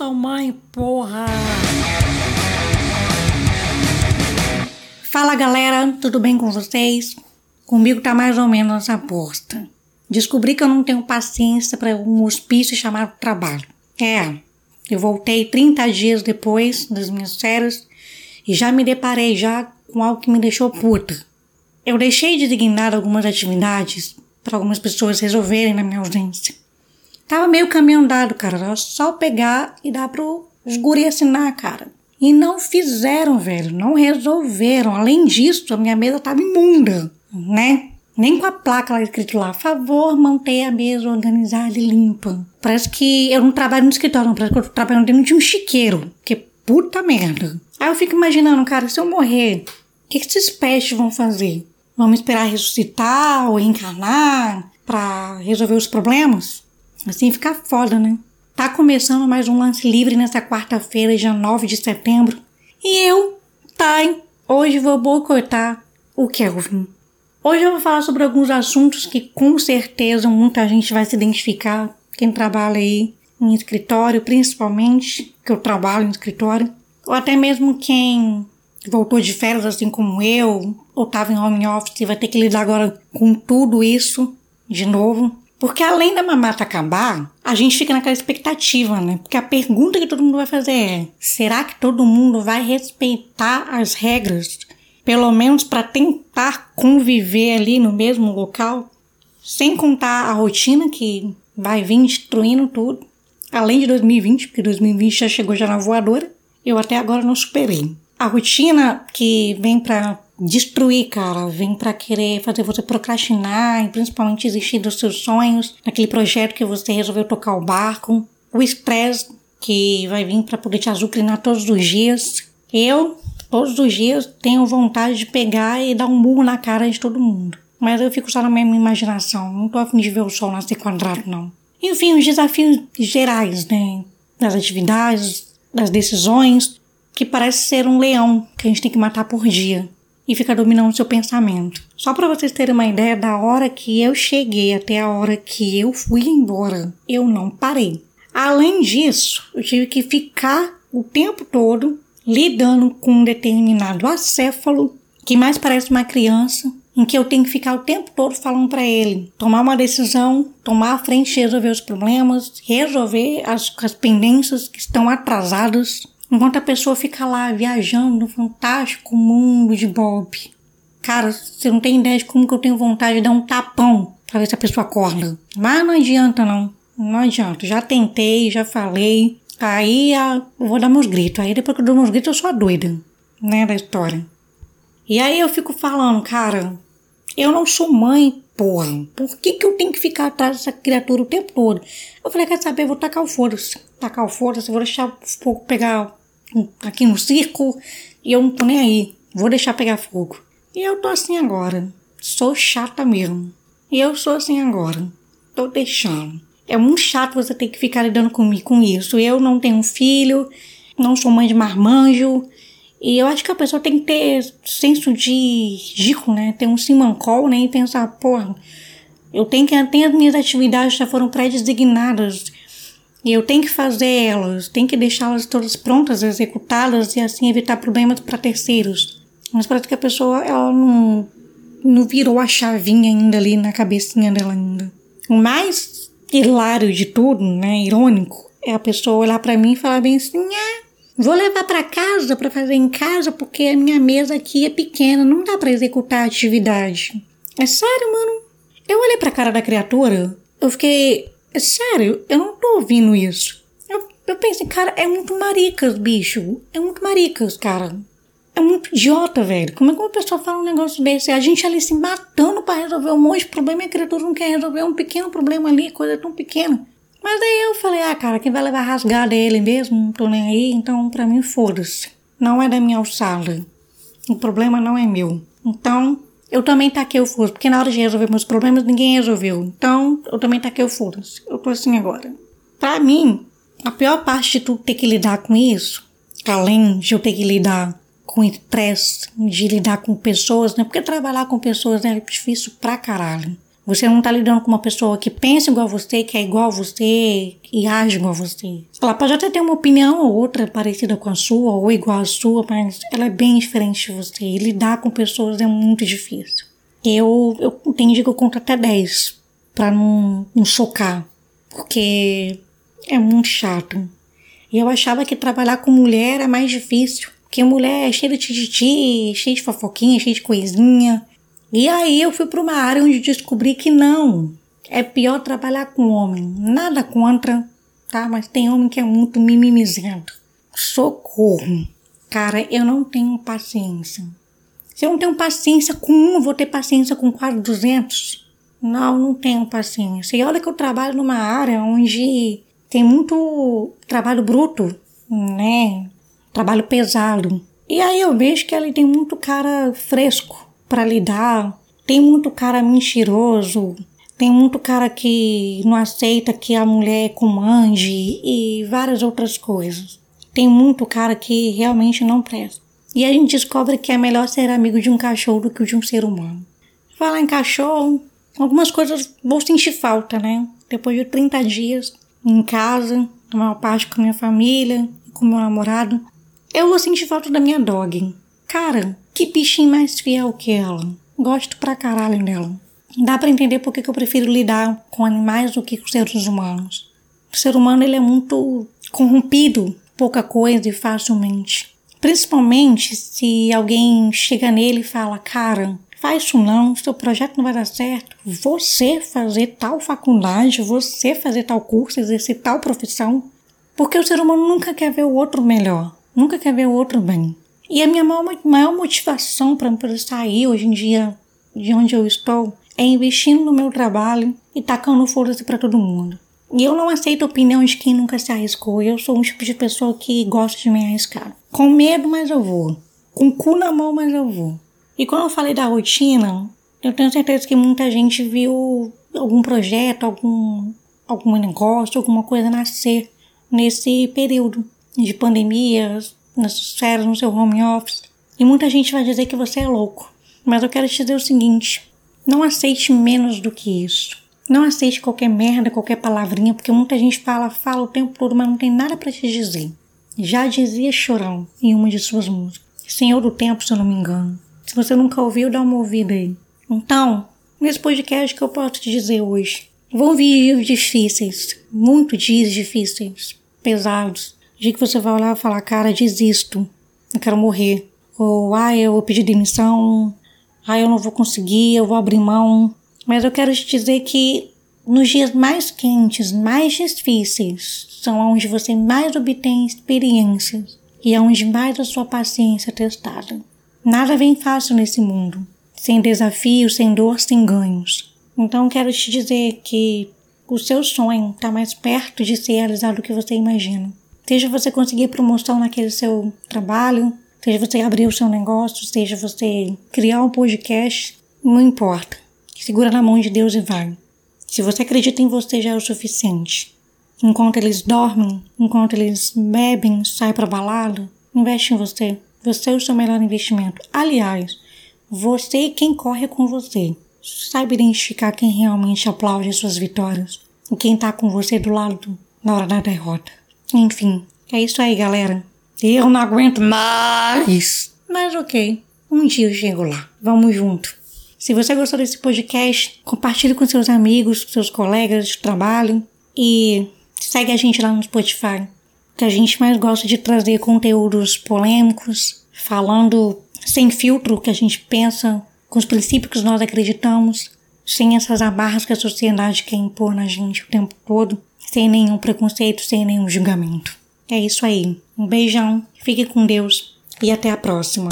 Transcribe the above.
sou mãe, porra! Fala galera, tudo bem com vocês? Comigo tá mais ou menos essa aposta. Descobri que eu não tenho paciência para um hospício chamado trabalho. É, eu voltei 30 dias depois das minhas férias e já me deparei já com algo que me deixou puta. Eu deixei de designar algumas atividades para algumas pessoas resolverem na minha ausência. Tava meio caminho andado, cara. Era só pegar e dar pro guri assinar, cara. E não fizeram, velho. Não resolveram. Além disso, a minha mesa tava imunda, né? Nem com a placa lá escrito lá, favor, manter a mesa organizada e limpa. Parece que eu não trabalho no escritório, não. Parece que eu tô trabalhando dentro de um chiqueiro. Que puta merda. Aí eu fico imaginando, cara, se eu morrer, o que, que esses peixes vão fazer? Vão me esperar ressuscitar ou reencarnar para resolver os problemas? Assim fica foda, né? Tá começando mais um lance livre nessa quarta-feira, dia 9 de setembro. E eu, Thay, hoje vou boicotar o Kelvin. Hoje eu vou falar sobre alguns assuntos que com certeza muita gente vai se identificar. Quem trabalha aí em escritório, principalmente, que eu trabalho em escritório. Ou até mesmo quem voltou de férias assim como eu, ou estava em home office e vai ter que lidar agora com tudo isso de novo. Porque além da mamata acabar, a gente fica naquela expectativa, né? Porque a pergunta que todo mundo vai fazer é: será que todo mundo vai respeitar as regras? Pelo menos para tentar conviver ali no mesmo local? Sem contar a rotina que vai vir destruindo tudo. Além de 2020, porque 2020 já chegou já na voadora, eu até agora não superei. A rotina que vem para destruir, cara. Vem para querer fazer você procrastinar e principalmente desistir dos seus sonhos, naquele projeto que você resolveu tocar o barco. O estresse que vai vir para poder te azucrinar todos os dias. Eu, todos os dias, tenho vontade de pegar e dar um murro na cara de todo mundo. Mas eu fico só na minha imaginação. Não tô afim de ver o sol nascer quadrado, não. Enfim, os desafios gerais, né? Das atividades, das decisões, que parece ser um leão que a gente tem que matar por dia e fica dominando o seu pensamento. Só para vocês terem uma ideia da hora que eu cheguei até a hora que eu fui embora, eu não parei. Além disso, eu tive que ficar o tempo todo lidando com um determinado acéfalo que mais parece uma criança, em que eu tenho que ficar o tempo todo falando para ele tomar uma decisão, tomar a frente, resolver os problemas, resolver as, as pendências que estão atrasadas Enquanto a pessoa fica lá viajando no fantástico mundo de Bob. Cara, você não tem ideia de como que eu tenho vontade de dar um tapão pra ver se a pessoa acorda. Mas não adianta não. Não adianta. Já tentei, já falei. Aí eu vou dar meus gritos. Aí depois que eu dou meus gritos eu sou a doida, né, da história. E aí eu fico falando, cara, eu não sou mãe, porra. Por que, que eu tenho que ficar atrás dessa criatura o tempo todo? Eu falei, quer saber, eu vou tacar o foda-se. Tacar o foda-se, vou deixar o fogo pegar aqui no circo e eu não tô nem aí. Vou deixar pegar fogo. E eu tô assim agora. Sou chata mesmo. E eu sou assim agora. Tô deixando. É muito chato você ter que ficar lidando comigo com isso. Eu não tenho filho, não sou mãe de marmanjo. E eu acho que a pessoa tem que ter senso de gico, né? Ter um simancol, né? E pensar, porra, eu tenho que ter as minhas atividades já foram pré-designadas. E eu tenho que fazer elas, tenho que deixá-las todas prontas, executadas e assim evitar problemas para terceiros. Mas parece que a pessoa ela não, não virou a chavinha ainda ali na cabecinha dela ainda. O mais hilário de tudo, né, irônico, é a pessoa olhar para mim e falar bem assim: ah, vou levar para casa para fazer em casa porque a minha mesa aqui é pequena, não dá para executar a atividade. É sério, mano. Eu olhei pra cara da criatura, eu fiquei sério, eu não tô ouvindo isso. Eu, eu pensei, cara, é muito maricas, bicho. É muito maricas, cara. É muito idiota, velho. Como é que uma pessoa fala um negócio desse? A gente ali se matando para resolver um monte de problema e a criatura não quer resolver um pequeno problema ali, coisa tão pequena. Mas daí eu falei, ah, cara, quem vai levar rasgada é ele mesmo, não tô nem aí, então pra mim foda-se. Não é da minha alçada. O problema não é meu. Então, eu também taquei o foda porque na hora de resolver meus problemas ninguém resolveu. Então, eu também taquei o foda Eu tô assim agora. Pra mim, a pior parte de tu ter que lidar com isso, além de eu ter que lidar com estresse, de lidar com pessoas, né? Porque trabalhar com pessoas é difícil pra caralho. Você não tá lidando com uma pessoa que pensa igual a você, que é igual a você e age igual a você. Ela pode até ter uma opinião ou outra parecida com a sua ou igual à sua, mas ela é bem diferente de você. E lidar com pessoas é muito difícil. Eu, eu tenho que eu conto até 10 para não, não chocar, porque é muito chato. E eu achava que trabalhar com mulher era mais difícil, porque mulher é cheia de tititi, cheia de fofoquinha, cheia de coisinha. E aí eu fui para uma área onde descobri que não. É pior trabalhar com homem. Nada contra, tá? Mas tem homem que é muito mimimizento. Socorro. Cara, eu não tenho paciência. Se eu não tenho paciência com um, vou ter paciência com quase 200? Não, não tenho paciência. E olha que eu trabalho numa área onde tem muito trabalho bruto, né? Trabalho pesado. E aí eu vejo que ele tem muito cara fresco para lidar. Tem muito cara mentiroso, tem muito cara que não aceita que a mulher comande e várias outras coisas. Tem muito cara que realmente não presta. E a gente descobre que é melhor ser amigo de um cachorro do que de um ser humano. Falar em cachorro, algumas coisas vou sentir falta, né? Depois de 30 dias em casa, a maior parte com minha família, com meu namorado, eu vou sentir falta da minha dog. Cara, que bichinho mais fiel que ela. Gosto pra caralho dela. Dá para entender por que eu prefiro lidar com animais do que com seres humanos. O ser humano ele é muito corrompido, pouca coisa e facilmente. Principalmente se alguém chega nele e fala, cara, faz isso não, seu projeto não vai dar certo. Você fazer tal faculdade, você fazer tal curso, exercer tal profissão. Porque o ser humano nunca quer ver o outro melhor, nunca quer ver o outro bem. E a minha maior, maior motivação para poder sair hoje em dia de onde eu estou é investindo no meu trabalho e tacando foda-se para todo mundo. E eu não aceito a opinião de quem nunca se arriscou. Eu sou um tipo de pessoa que gosta de me arriscar. Com medo, mas eu vou. Com o cu na mão, mas eu vou. E quando eu falei da rotina, eu tenho certeza que muita gente viu algum projeto, algum, algum negócio, alguma coisa nascer nesse período de nessas férias, no seu home office. E muita gente vai dizer que você é louco. Mas eu quero te dizer o seguinte: não aceite menos do que isso. Não aceite qualquer merda, qualquer palavrinha, porque muita gente fala, fala o tempo todo, mas não tem nada para te dizer. Já dizia Chorão em uma de suas músicas. Senhor do Tempo, se eu não me engano. Se você nunca ouviu, dá uma ouvida aí. Então, nesse podcast que eu posso te dizer hoje, vão vir dias difíceis, muito dias difíceis, pesados, dia que você vai olhar e falar, cara, desisto, eu quero morrer. Ou, ah, eu vou pedir demissão, ah, eu não vou conseguir, eu vou abrir mão. Mas eu quero te dizer que nos dias mais quentes, mais difíceis, são onde você mais obtém experiências e é onde mais a sua paciência é testada. Nada vem fácil nesse mundo, sem desafios, sem dor, sem ganhos. Então quero te dizer que o seu sonho está mais perto de ser realizado do que você imagina. Seja você conseguir promoção naquele seu trabalho, seja você abrir o seu negócio, seja você criar um podcast, não importa. Segura na mão de Deus e vai. Se você acredita em você já é o suficiente. Enquanto eles dormem, enquanto eles bebem, saem para balada, investe em você. Você é o seu melhor investimento. Aliás, você e quem corre com você. Saiba identificar quem realmente aplaude suas vitórias e quem tá com você do lado na hora da derrota. Enfim, é isso aí, galera. Eu não aguento mais. Mas ok, um dia eu chego lá. Vamos junto. Se você gostou desse podcast, compartilhe com seus amigos, seus colegas de trabalho e segue a gente lá no Spotify. Que a gente mais gosta de trazer conteúdos polêmicos, falando sem filtro que a gente pensa, com os princípios que nós acreditamos, sem essas amarras que a sociedade quer impor na gente o tempo todo sem nenhum preconceito, sem nenhum julgamento. É isso aí. Um beijão, fique com Deus e até a próxima.